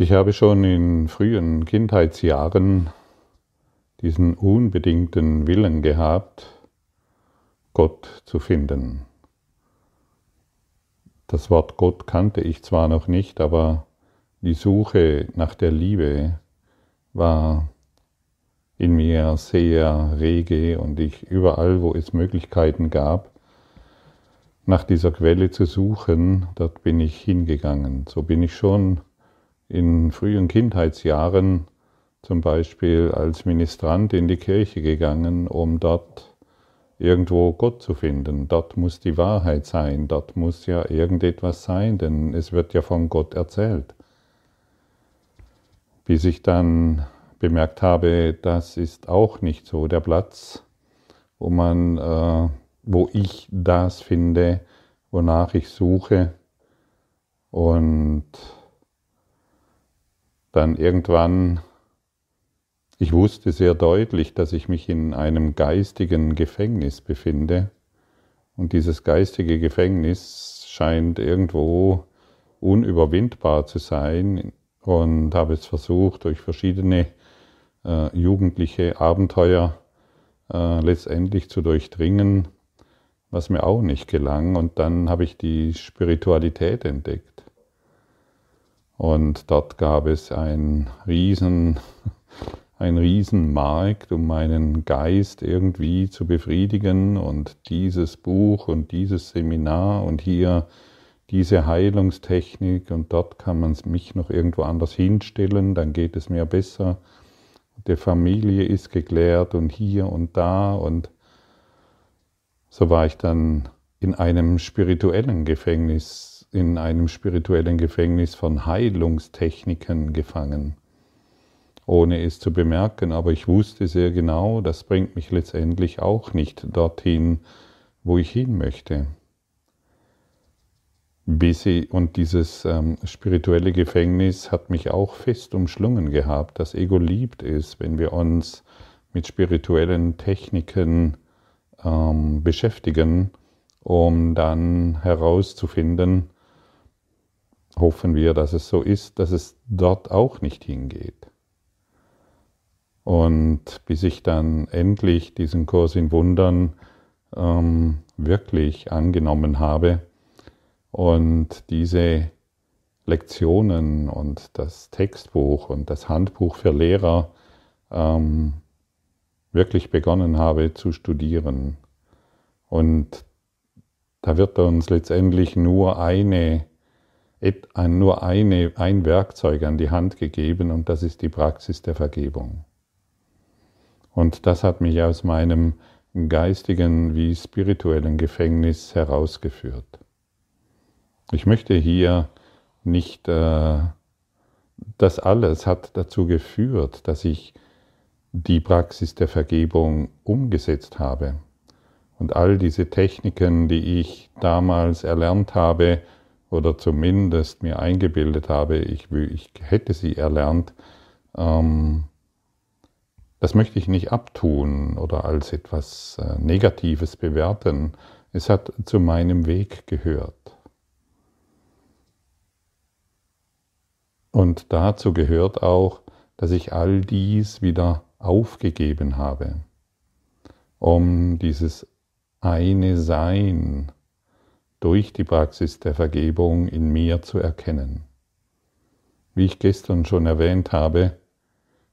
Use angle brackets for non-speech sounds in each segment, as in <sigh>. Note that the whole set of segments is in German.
Ich habe schon in frühen Kindheitsjahren diesen unbedingten Willen gehabt, Gott zu finden. Das Wort Gott kannte ich zwar noch nicht, aber die Suche nach der Liebe war in mir sehr rege und ich überall, wo es Möglichkeiten gab, nach dieser Quelle zu suchen, dort bin ich hingegangen. So bin ich schon in frühen Kindheitsjahren zum Beispiel als Ministrant in die Kirche gegangen, um dort irgendwo Gott zu finden. Dort muss die Wahrheit sein, dort muss ja irgendetwas sein, denn es wird ja von Gott erzählt. Bis ich dann bemerkt habe, das ist auch nicht so der Platz, wo man, äh, wo ich das finde, wonach ich suche und dann irgendwann, ich wusste sehr deutlich, dass ich mich in einem geistigen Gefängnis befinde. Und dieses geistige Gefängnis scheint irgendwo unüberwindbar zu sein und habe es versucht, durch verschiedene äh, jugendliche Abenteuer äh, letztendlich zu durchdringen, was mir auch nicht gelang. Und dann habe ich die Spiritualität entdeckt. Und dort gab es ein riesen, <laughs> ein Riesenmarkt, um meinen Geist irgendwie zu befriedigen und dieses Buch und dieses Seminar und hier diese Heilungstechnik und dort kann man mich noch irgendwo anders hinstellen, dann geht es mir besser. Die Familie ist geklärt und hier und da und so war ich dann in einem spirituellen Gefängnis in einem spirituellen Gefängnis von Heilungstechniken gefangen, ohne es zu bemerken, aber ich wusste sehr genau, das bringt mich letztendlich auch nicht dorthin, wo ich hin möchte. Und dieses ähm, spirituelle Gefängnis hat mich auch fest umschlungen gehabt. Das Ego liebt es, wenn wir uns mit spirituellen Techniken ähm, beschäftigen, um dann herauszufinden, hoffen wir, dass es so ist, dass es dort auch nicht hingeht. Und bis ich dann endlich diesen Kurs in Wundern ähm, wirklich angenommen habe und diese Lektionen und das Textbuch und das Handbuch für Lehrer ähm, wirklich begonnen habe zu studieren. Und da wird uns letztendlich nur eine nur eine, ein Werkzeug an die Hand gegeben und das ist die Praxis der Vergebung. Und das hat mich aus meinem geistigen wie spirituellen Gefängnis herausgeführt. Ich möchte hier nicht, äh, das alles hat dazu geführt, dass ich die Praxis der Vergebung umgesetzt habe. Und all diese Techniken, die ich damals erlernt habe, oder zumindest mir eingebildet habe, ich, ich hätte sie erlernt, ähm, das möchte ich nicht abtun oder als etwas äh, Negatives bewerten. Es hat zu meinem Weg gehört. Und dazu gehört auch, dass ich all dies wieder aufgegeben habe, um dieses eine Sein durch die Praxis der Vergebung in mir zu erkennen. Wie ich gestern schon erwähnt habe,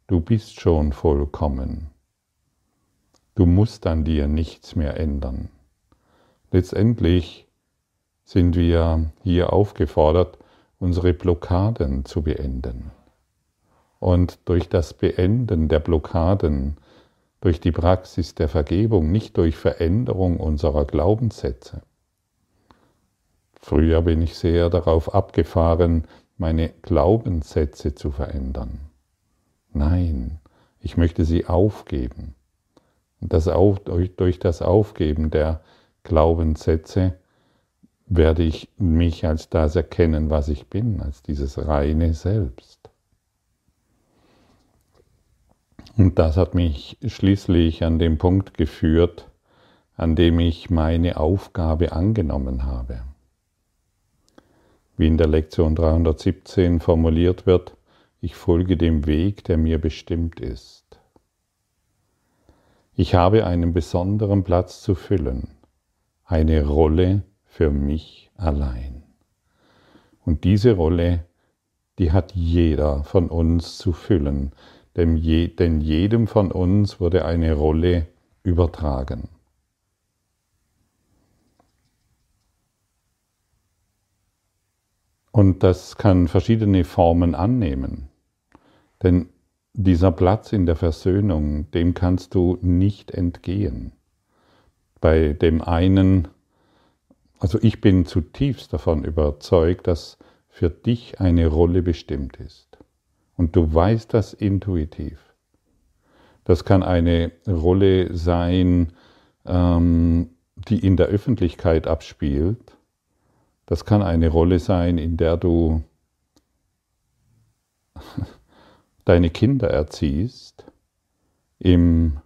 du bist schon vollkommen. Du musst an dir nichts mehr ändern. Letztendlich sind wir hier aufgefordert, unsere Blockaden zu beenden. Und durch das Beenden der Blockaden, durch die Praxis der Vergebung, nicht durch Veränderung unserer Glaubenssätze, Früher bin ich sehr darauf abgefahren, meine Glaubenssätze zu verändern. Nein, ich möchte sie aufgeben. Und das auf, durch das Aufgeben der Glaubenssätze werde ich mich als das erkennen, was ich bin, als dieses reine Selbst. Und das hat mich schließlich an den Punkt geführt, an dem ich meine Aufgabe angenommen habe wie in der Lektion 317 formuliert wird, ich folge dem Weg, der mir bestimmt ist. Ich habe einen besonderen Platz zu füllen, eine Rolle für mich allein. Und diese Rolle, die hat jeder von uns zu füllen, denn, jedem von uns wurde eine Rolle übertragen. Und das kann verschiedene Formen annehmen. Denn dieser Platz in der Versöhnung, dem kannst du nicht entgehen. Bei dem einen, also ich bin zutiefst davon überzeugt, dass für dich eine Rolle bestimmt ist. Und du weißt das intuitiv. Das kann eine Rolle sein, ähm, die in der Öffentlichkeit abspielt das kann eine Rolle sein, in der du <laughs> deine Kinder erziehst im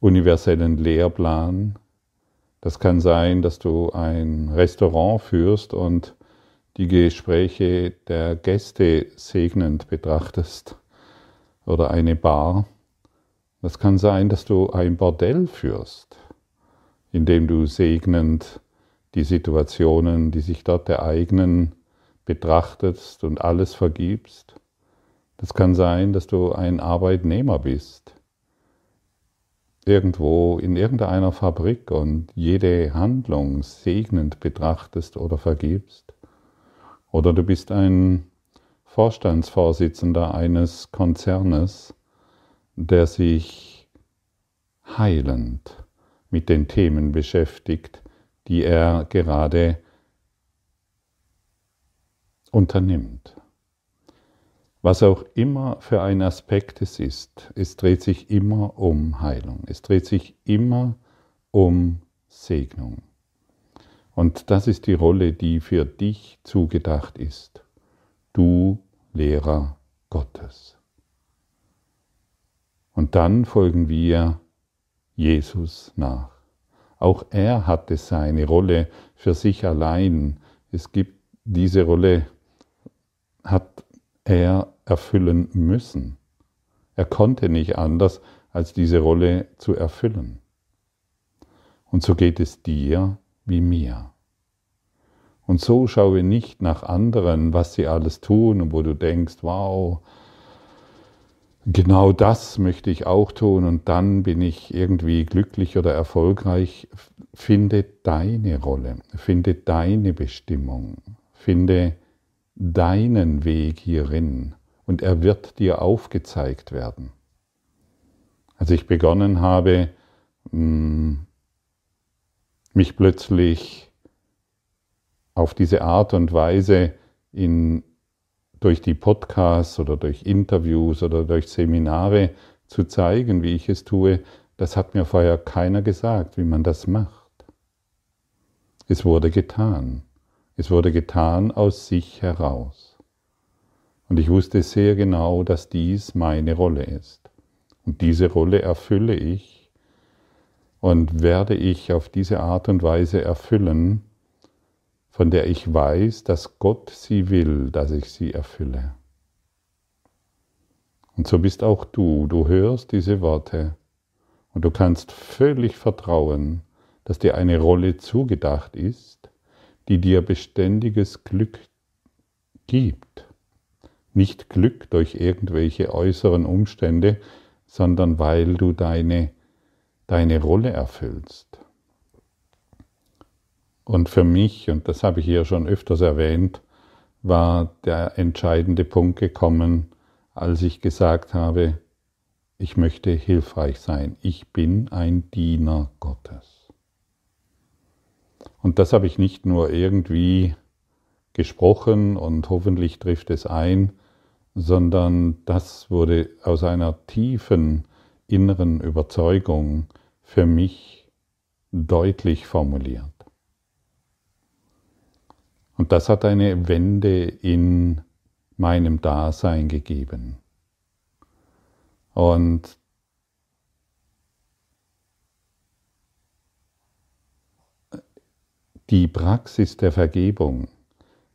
universellen Lehrplan. Das kann sein, dass du ein Restaurant führst und die Gespräche der Gäste segnend betrachtest oder eine Bar. Das kann sein, dass du ein Bordell führst, in dem du segnend die Situationen, die sich dort ereignen, betrachtest und alles vergibst. Das kann sein, dass du ein Arbeitnehmer bist, irgendwo in irgendeiner Fabrik und jede Handlung segnend betrachtest oder vergibst. Oder du bist ein Vorstandsvorsitzender eines Konzernes, der sich heilend mit den Themen beschäftigt, die er gerade unternimmt. Was auch immer für ein Aspekt es ist, es dreht sich immer um Heilung, es dreht sich immer um Segnung. Und das ist die Rolle, die für dich zugedacht ist. Du Lehrer Gottes. Und dann folgen wir Jesus nach. Auch er hatte seine Rolle für sich allein. Es gibt diese Rolle, hat er erfüllen müssen. Er konnte nicht anders, als diese Rolle zu erfüllen. Und so geht es dir wie mir. Und so schaue nicht nach anderen, was sie alles tun und wo du denkst, wow, genau das möchte ich auch tun und dann bin ich irgendwie glücklich oder erfolgreich. Finde deine Rolle, finde deine Bestimmung, finde deinen Weg hierin und er wird dir aufgezeigt werden. Als ich begonnen habe, mm, mich plötzlich auf diese Art und Weise in durch die Podcasts oder durch Interviews oder durch Seminare zu zeigen, wie ich es tue, das hat mir vorher keiner gesagt, wie man das macht. Es wurde getan. Es wurde getan aus sich heraus. Und ich wusste sehr genau, dass dies meine Rolle ist. Und diese Rolle erfülle ich und werde ich auf diese Art und Weise erfüllen, von der ich weiß, dass Gott sie will, dass ich sie erfülle. Und so bist auch du, du hörst diese Worte und du kannst völlig vertrauen, dass dir eine Rolle zugedacht ist, die dir beständiges Glück gibt. Nicht Glück durch irgendwelche äußeren Umstände, sondern weil du deine, deine Rolle erfüllst. Und für mich, und das habe ich hier schon öfters erwähnt, war der entscheidende Punkt gekommen, als ich gesagt habe, ich möchte hilfreich sein. Ich bin ein Diener Gottes. Und das habe ich nicht nur irgendwie gesprochen und hoffentlich trifft es ein, sondern das wurde aus einer tiefen inneren Überzeugung für mich deutlich formuliert. Und das hat eine Wende in meinem Dasein gegeben. Und die Praxis der Vergebung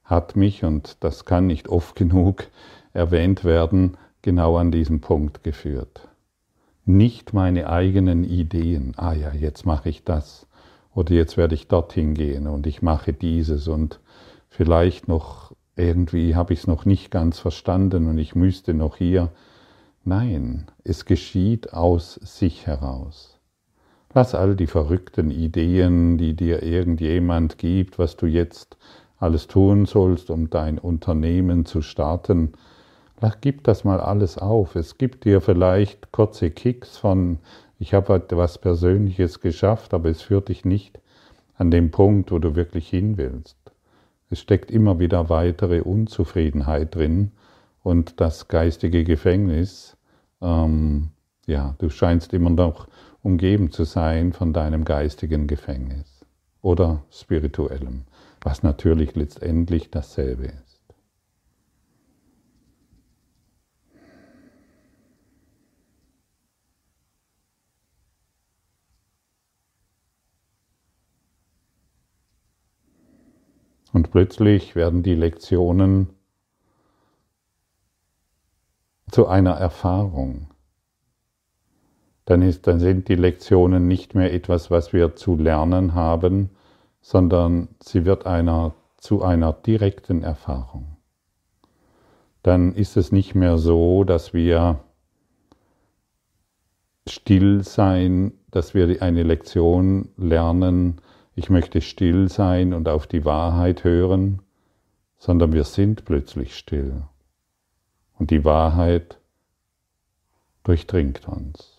hat mich, und das kann nicht oft <laughs> genug erwähnt werden, genau an diesen Punkt geführt. Nicht meine eigenen Ideen, ah ja, jetzt mache ich das, oder jetzt werde ich dorthin gehen und ich mache dieses und vielleicht noch irgendwie habe ich es noch nicht ganz verstanden und ich müsste noch hier. Nein, es geschieht aus sich heraus. Lass all die verrückten Ideen, die dir irgendjemand gibt, was du jetzt alles tun sollst, um dein Unternehmen zu starten, gib das mal alles auf. Es gibt dir vielleicht kurze Kicks von, ich habe etwas Persönliches geschafft, aber es führt dich nicht an den Punkt, wo du wirklich hin willst. Es steckt immer wieder weitere Unzufriedenheit drin und das geistige Gefängnis, ähm, ja, du scheinst immer noch umgeben zu sein von deinem geistigen Gefängnis oder spirituellem, was natürlich letztendlich dasselbe ist. Und plötzlich werden die Lektionen zu einer Erfahrung. Dann, ist, dann sind die Lektionen nicht mehr etwas, was wir zu lernen haben, sondern sie wird einer, zu einer direkten Erfahrung. Dann ist es nicht mehr so, dass wir still sein, dass wir eine Lektion lernen, ich möchte still sein und auf die Wahrheit hören, sondern wir sind plötzlich still. Und die Wahrheit durchdringt uns.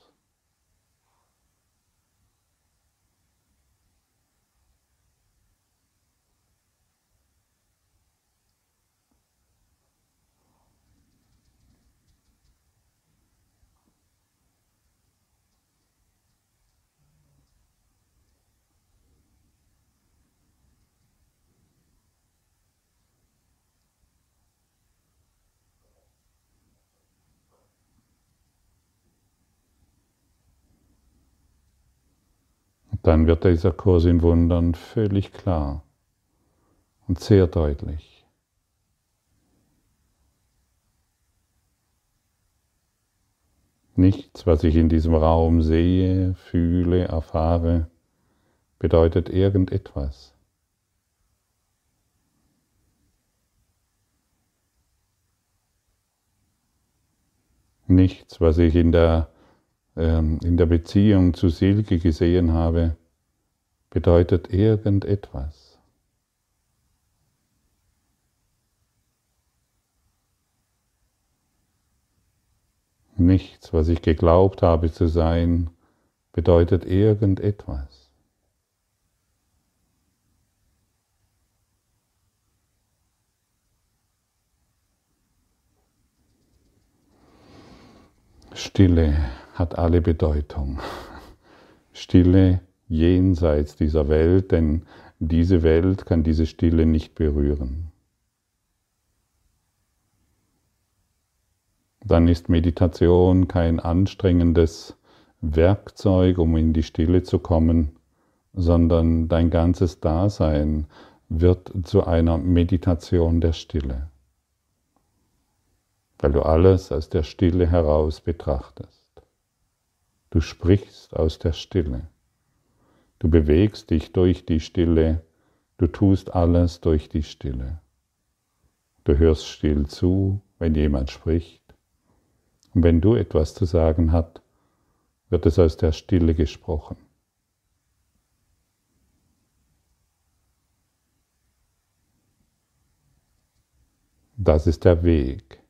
Dann wird dieser Kurs in Wundern völlig klar und sehr deutlich. Nichts, was ich in diesem Raum sehe, fühle, erfahre, bedeutet irgendetwas. Nichts, was ich in der in der Beziehung zu Silke gesehen habe, bedeutet irgendetwas. Nichts, was ich geglaubt habe zu sein, bedeutet irgendetwas. Stille hat alle Bedeutung. Stille jenseits dieser Welt, denn diese Welt kann diese Stille nicht berühren. Dann ist Meditation kein anstrengendes Werkzeug, um in die Stille zu kommen, sondern dein ganzes Dasein wird zu einer Meditation der Stille, weil du alles aus der Stille heraus betrachtest. Du sprichst aus der Stille. Du bewegst dich durch die Stille. Du tust alles durch die Stille. Du hörst still zu, wenn jemand spricht. Und wenn du etwas zu sagen hast, wird es aus der Stille gesprochen. Das ist der Weg,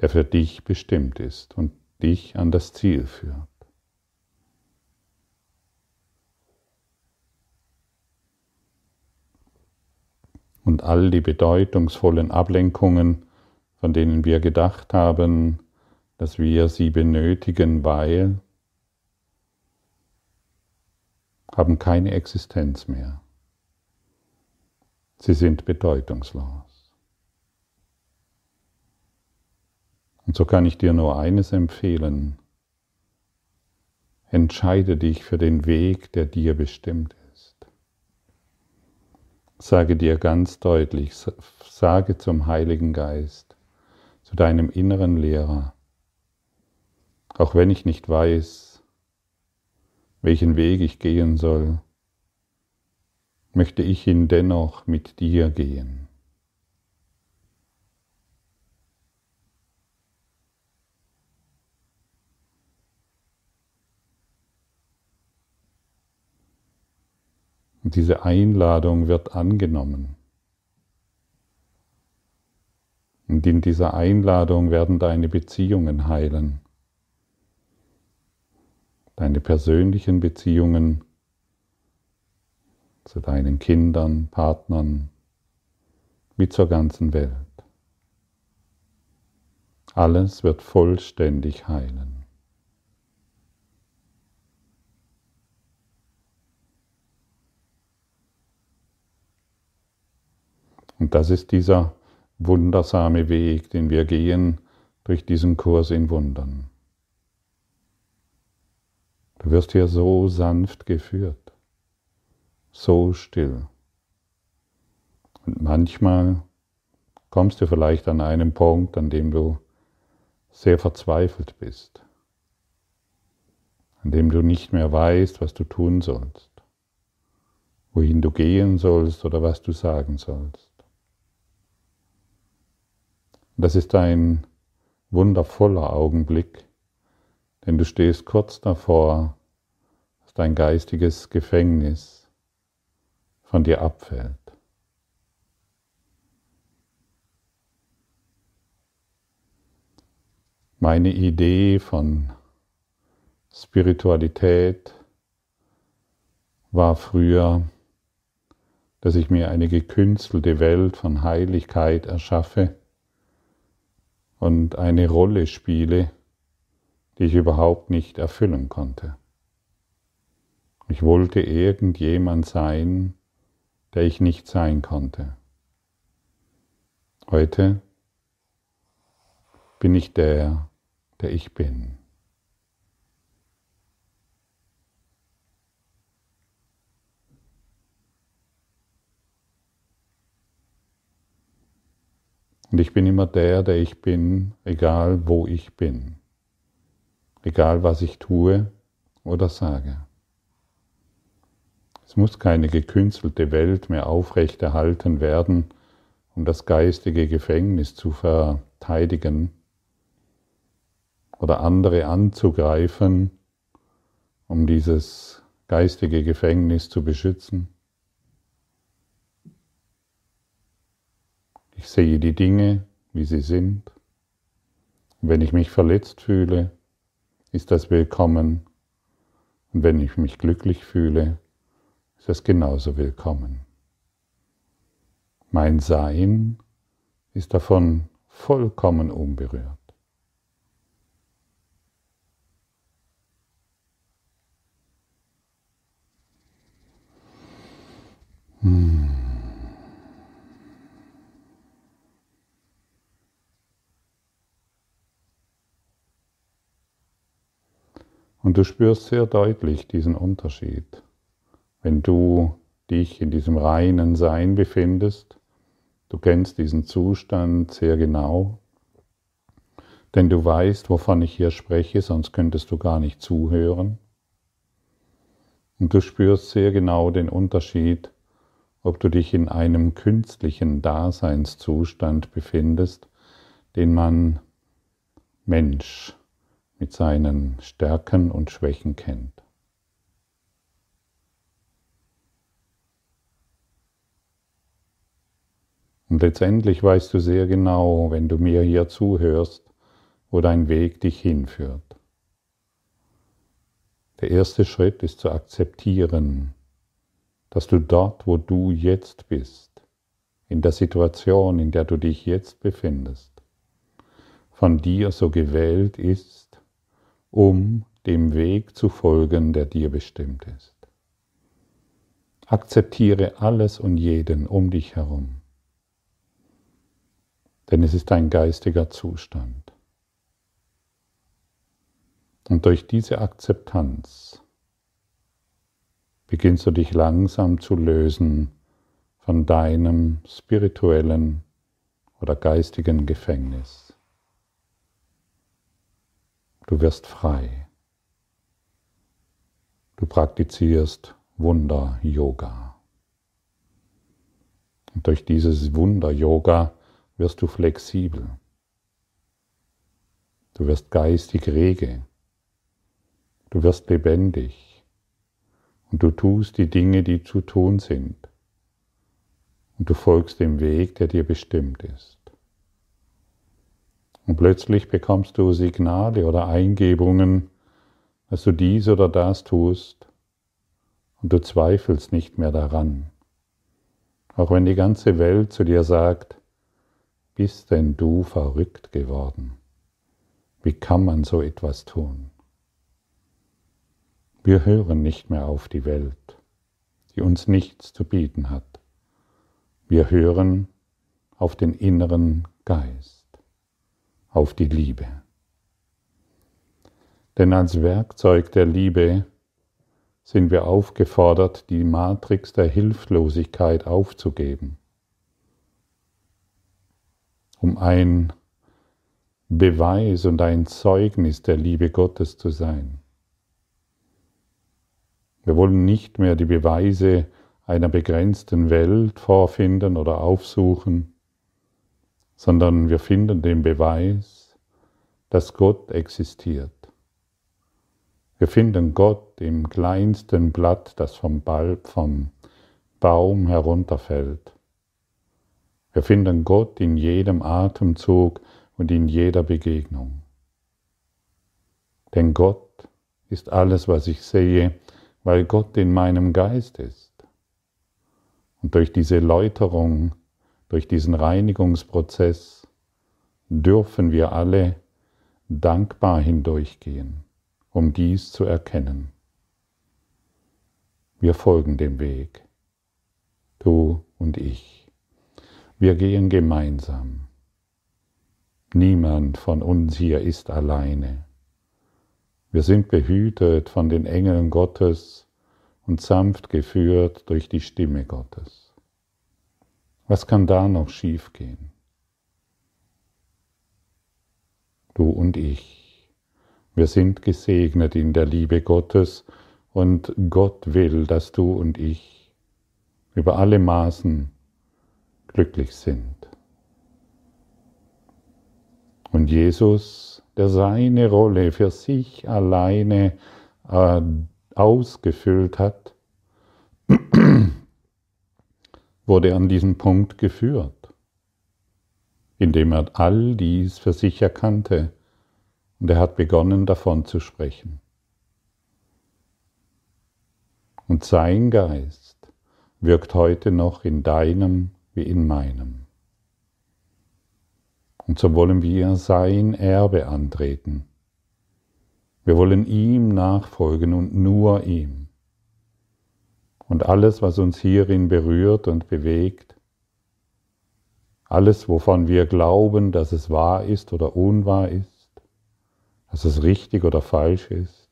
der für dich bestimmt ist und dich an das Ziel führt. Und all die bedeutungsvollen Ablenkungen, von denen wir gedacht haben, dass wir sie benötigen, weil, haben keine Existenz mehr. Sie sind bedeutungslos. Und so kann ich dir nur eines empfehlen. Entscheide dich für den Weg, der dir bestimmt ist. Sage dir ganz deutlich, sage zum Heiligen Geist, zu deinem inneren Lehrer, auch wenn ich nicht weiß, welchen Weg ich gehen soll, möchte ich ihn dennoch mit dir gehen. Diese Einladung wird angenommen. Und in dieser Einladung werden deine Beziehungen heilen. Deine persönlichen Beziehungen zu deinen Kindern, Partnern, wie zur ganzen Welt. Alles wird vollständig heilen. Und das ist dieser wundersame Weg, den wir gehen durch diesen Kurs in Wundern. Du wirst hier so sanft geführt, so still. Und manchmal kommst du vielleicht an einen Punkt, an dem du sehr verzweifelt bist, an dem du nicht mehr weißt, was du tun sollst, wohin du gehen sollst oder was du sagen sollst. Das ist ein wundervoller Augenblick, denn du stehst kurz davor, dass dein geistiges Gefängnis von dir abfällt. Meine Idee von Spiritualität war früher, dass ich mir eine gekünstelte Welt von Heiligkeit erschaffe und eine Rolle spiele, die ich überhaupt nicht erfüllen konnte. Ich wollte irgendjemand sein, der ich nicht sein konnte. Heute bin ich der, der ich bin. Und ich bin immer der, der ich bin, egal wo ich bin, egal was ich tue oder sage. Es muss keine gekünstelte Welt mehr aufrechterhalten werden, um das geistige Gefängnis zu verteidigen oder andere anzugreifen, um dieses geistige Gefängnis zu beschützen. Ich sehe die Dinge, wie sie sind. Und wenn ich mich verletzt fühle, ist das willkommen. Und wenn ich mich glücklich fühle, ist das genauso willkommen. Mein Sein ist davon vollkommen unberührt. Hmm. Und du spürst sehr deutlich diesen Unterschied. Wenn du dich in diesem reinen Sein befindest, du kennst diesen Zustand sehr genau, denn du weißt, wovon ich hier spreche, sonst könntest du gar nicht zuhören. Und du spürst sehr genau den Unterschied, ob du dich in einem künstlichen Daseinszustand befindest, den man Mensch mit seinen Stärken und Schwächen kennt. Und letztendlich weißt du sehr genau, wenn du mir hier zuhörst, wo dein Weg dich hinführt. Der erste Schritt ist zu akzeptieren, dass du dort, wo du jetzt bist, in der Situation, in der du dich jetzt befindest, von dir so gewählt ist, um dem Weg zu folgen, der dir bestimmt ist. Akzeptiere alles und jeden um dich herum, denn es ist ein geistiger Zustand. Und durch diese Akzeptanz beginnst du dich langsam zu lösen von deinem spirituellen oder geistigen Gefängnis. Du wirst frei. Du praktizierst Wunder-Yoga. Und durch dieses Wunder-Yoga wirst du flexibel. Du wirst geistig rege. Du wirst lebendig. Und du tust die Dinge, die zu tun sind. Und du folgst dem Weg, der dir bestimmt ist. Und plötzlich bekommst du Signale oder Eingebungen, dass du dies oder das tust, und du zweifelst nicht mehr daran. Auch wenn die ganze Welt zu dir sagt, bist denn du verrückt geworden? Wie kann man so etwas tun? Wir hören nicht mehr auf die Welt, die uns nichts zu bieten hat. Wir hören auf den inneren Geist, auf die Liebe. Denn als Werkzeug der Liebe sind wir aufgefordert, die Matrix der Hilflosigkeit aufzugeben, um ein Beweis und ein Zeugnis der Liebe Gottes zu sein. Wir wollen nicht mehr die Beweise einer begrenzten Welt vorfinden oder aufsuchen, sondern wir finden den Beweis, dass Gott existiert. Wir finden Gott im kleinsten Blatt, das vom, Balb, vom Baum herunterfällt. Wir finden Gott in jedem Atemzug, und in jeder Begegnung. Denn Gott ist alles, was ich sehe, weil Gott in meinem Geist ist. Und durch diese Läuterung, durch diesen Reinigungsprozess dürfen wir alle dankbar hindurchgehen, um dies zu erkennen. Wir folgen dem Weg, du und ich. Wir gehen gemeinsam. Niemand von uns hier ist alleine. Wir sind behütet von den Engeln Gottes und sanft geführt durch die Stimme Gottes. Was kann da noch schiefgehen? Du und ich, wir sind gesegnet in der Liebe Gottes und Gott will, dass du und ich über alle Maßen glücklich sind. Und Jesus, der seine Rolle für sich alleine äh, ausgefüllt hat, wurde an diesen Punkt geführt, indem er all dies für sich erkannte und er hat begonnen davon zu sprechen. Und sein Geist wirkt heute noch in deinem wie in meinem. Und so wollen wir sein Erbe antreten. Wir wollen ihm nachfolgen und nur ihm. Und alles, was uns hierin berührt und bewegt, alles, wovon wir glauben, dass es wahr ist oder unwahr ist, dass es richtig oder falsch ist,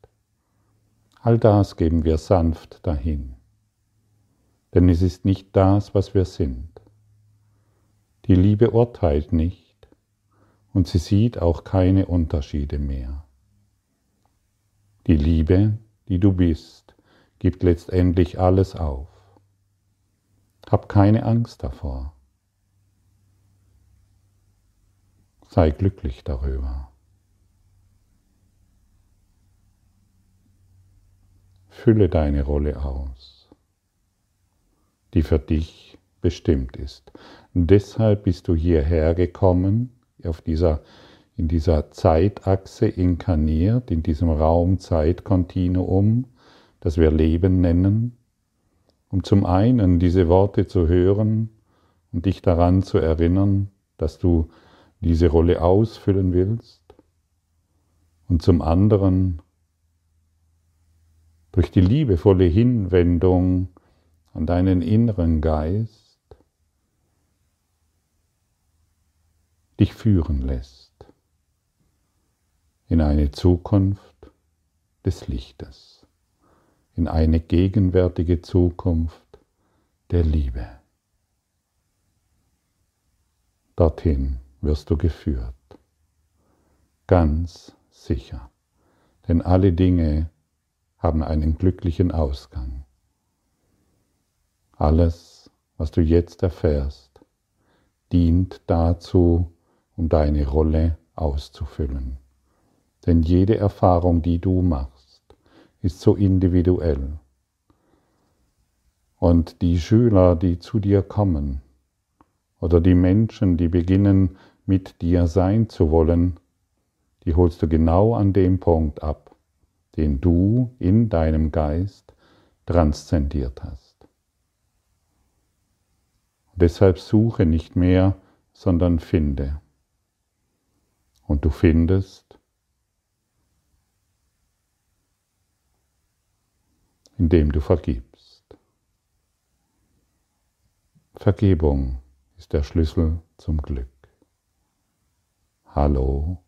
all das geben wir sanft dahin. Denn es ist nicht das, was wir sind. Die Liebe urteilt nicht, und sie sieht auch keine Unterschiede mehr. Die Liebe, die du bist, gibt letztendlich alles auf. Hab keine Angst davor. Sei glücklich darüber. Fülle deine Rolle aus, die für dich bestimmt ist. Und deshalb bist du hierher gekommen, auf dieser, in dieser Zeitachse inkarniert, in diesem Raum-Zeit-Kontinuum, das wir Leben nennen, um zum einen diese Worte zu hören und dich daran zu erinnern, dass du diese Rolle ausfüllen willst, und zum anderen durch die liebevolle Hinwendung an deinen inneren Geist dich führen lässt in eine Zukunft des Lichtes, in eine gegenwärtige Zukunft der Liebe. dorthin wirst du geführt. Ganz sicher. Denn alle Dinge haben einen glücklichen Ausgang. Alles, was du jetzt erfährst, dient dazu, um deine Rolle auszufüllen. Denn jede Erfahrung, die du machst, ist so individuell. Und die Schüler, die zu dir kommen, oder die Menschen, die beginnen mit dir sein zu wollen, die holst du genau an dem Punkt ab, den du in deinem Geist transzendiert hast. Deshalb suche nicht mehr, sondern finde. Und du findest, indem du vergibst. Vergebung ist der Schlüssel zum Glück. Hallo,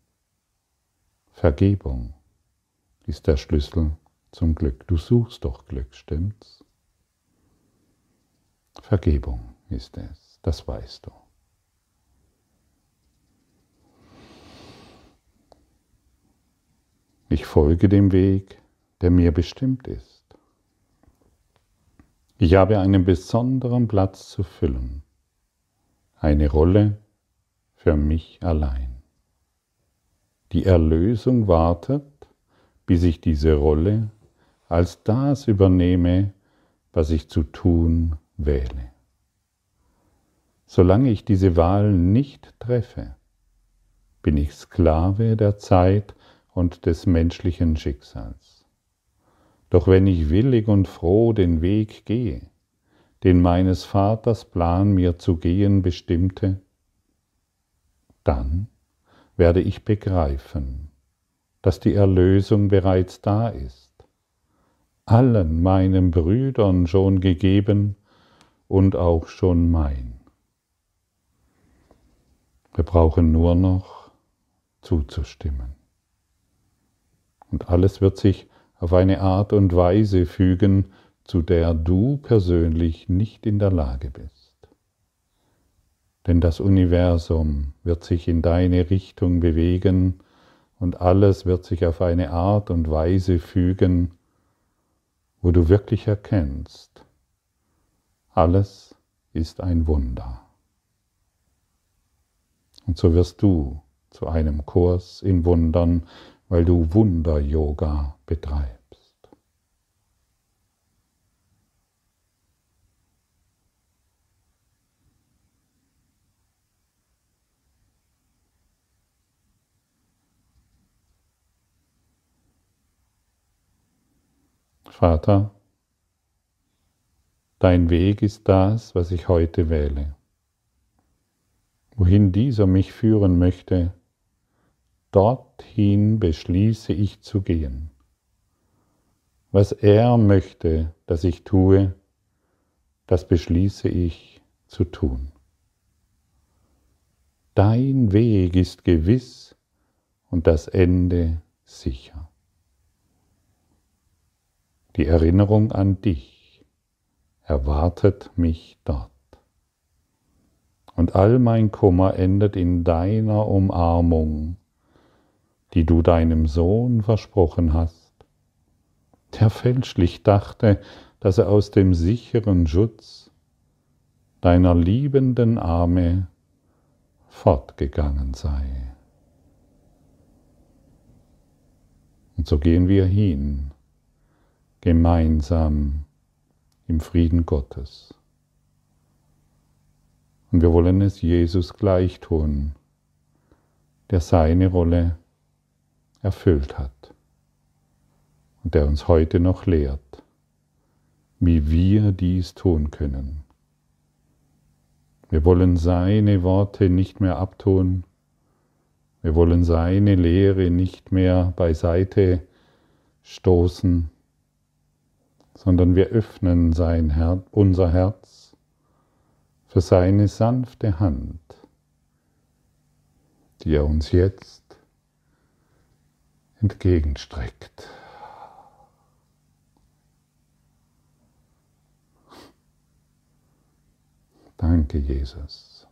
Vergebung ist der Schlüssel zum Glück. Du suchst doch Glück, stimmt's? Vergebung ist es, das weißt du. Ich folge dem Weg, der mir bestimmt ist. Ich habe einen besonderen Platz zu füllen eine Rolle für mich allein. Die Erlösung wartet, bis ich diese Rolle als das übernehme, was ich zu tun wähle. Solange ich diese Wahl nicht treffe, bin ich Sklave der Zeit und des menschlichen Schicksals. Doch wenn ich willig und froh den Weg gehe, den meines Vaters Plan mir zu gehen bestimmte, dann werde ich begreifen, dass die Erlösung bereits da ist, allen meinen Brüdern schon gegeben und auch schon mein. Wir brauchen nur noch zuzustimmen. Und alles wird sich auf eine Art und Weise fügen, zu der du persönlich nicht in der Lage bist. Denn das Universum wird sich in deine Richtung bewegen und alles wird sich auf eine Art und Weise fügen, wo du wirklich erkennst, alles ist ein Wunder. Und so wirst du zu einem Kurs in Wundern, weil du Wunder-Yoga betreibst. Vater, dein Weg ist das, was ich heute wähle. Wohin dieser mich führen möchte, dorthin beschließe ich zu gehen. Was er möchte, dass ich tue, das beschließe ich zu tun. Dein Weg ist gewiss und das Ende sicher. Die Erinnerung an dich erwartet mich dort. Und all mein Kummer endet in deiner Umarmung, die du deinem Sohn versprochen hast, der fälschlich dachte, dass er aus dem sicheren Schutz deiner liebenden Arme fortgegangen sei. Und so gehen wir hin gemeinsam im Frieden Gottes. Und wir wollen es Jesus gleich tun, der seine Rolle erfüllt hat und der uns heute noch lehrt, wie wir dies tun können. Wir wollen seine Worte nicht mehr abtun, wir wollen seine Lehre nicht mehr beiseite stoßen, sondern wir öffnen sein Her unser Herz für seine sanfte Hand, die er uns jetzt entgegenstreckt. Danke, Jesus.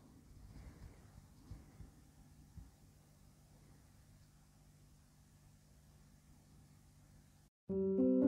Musik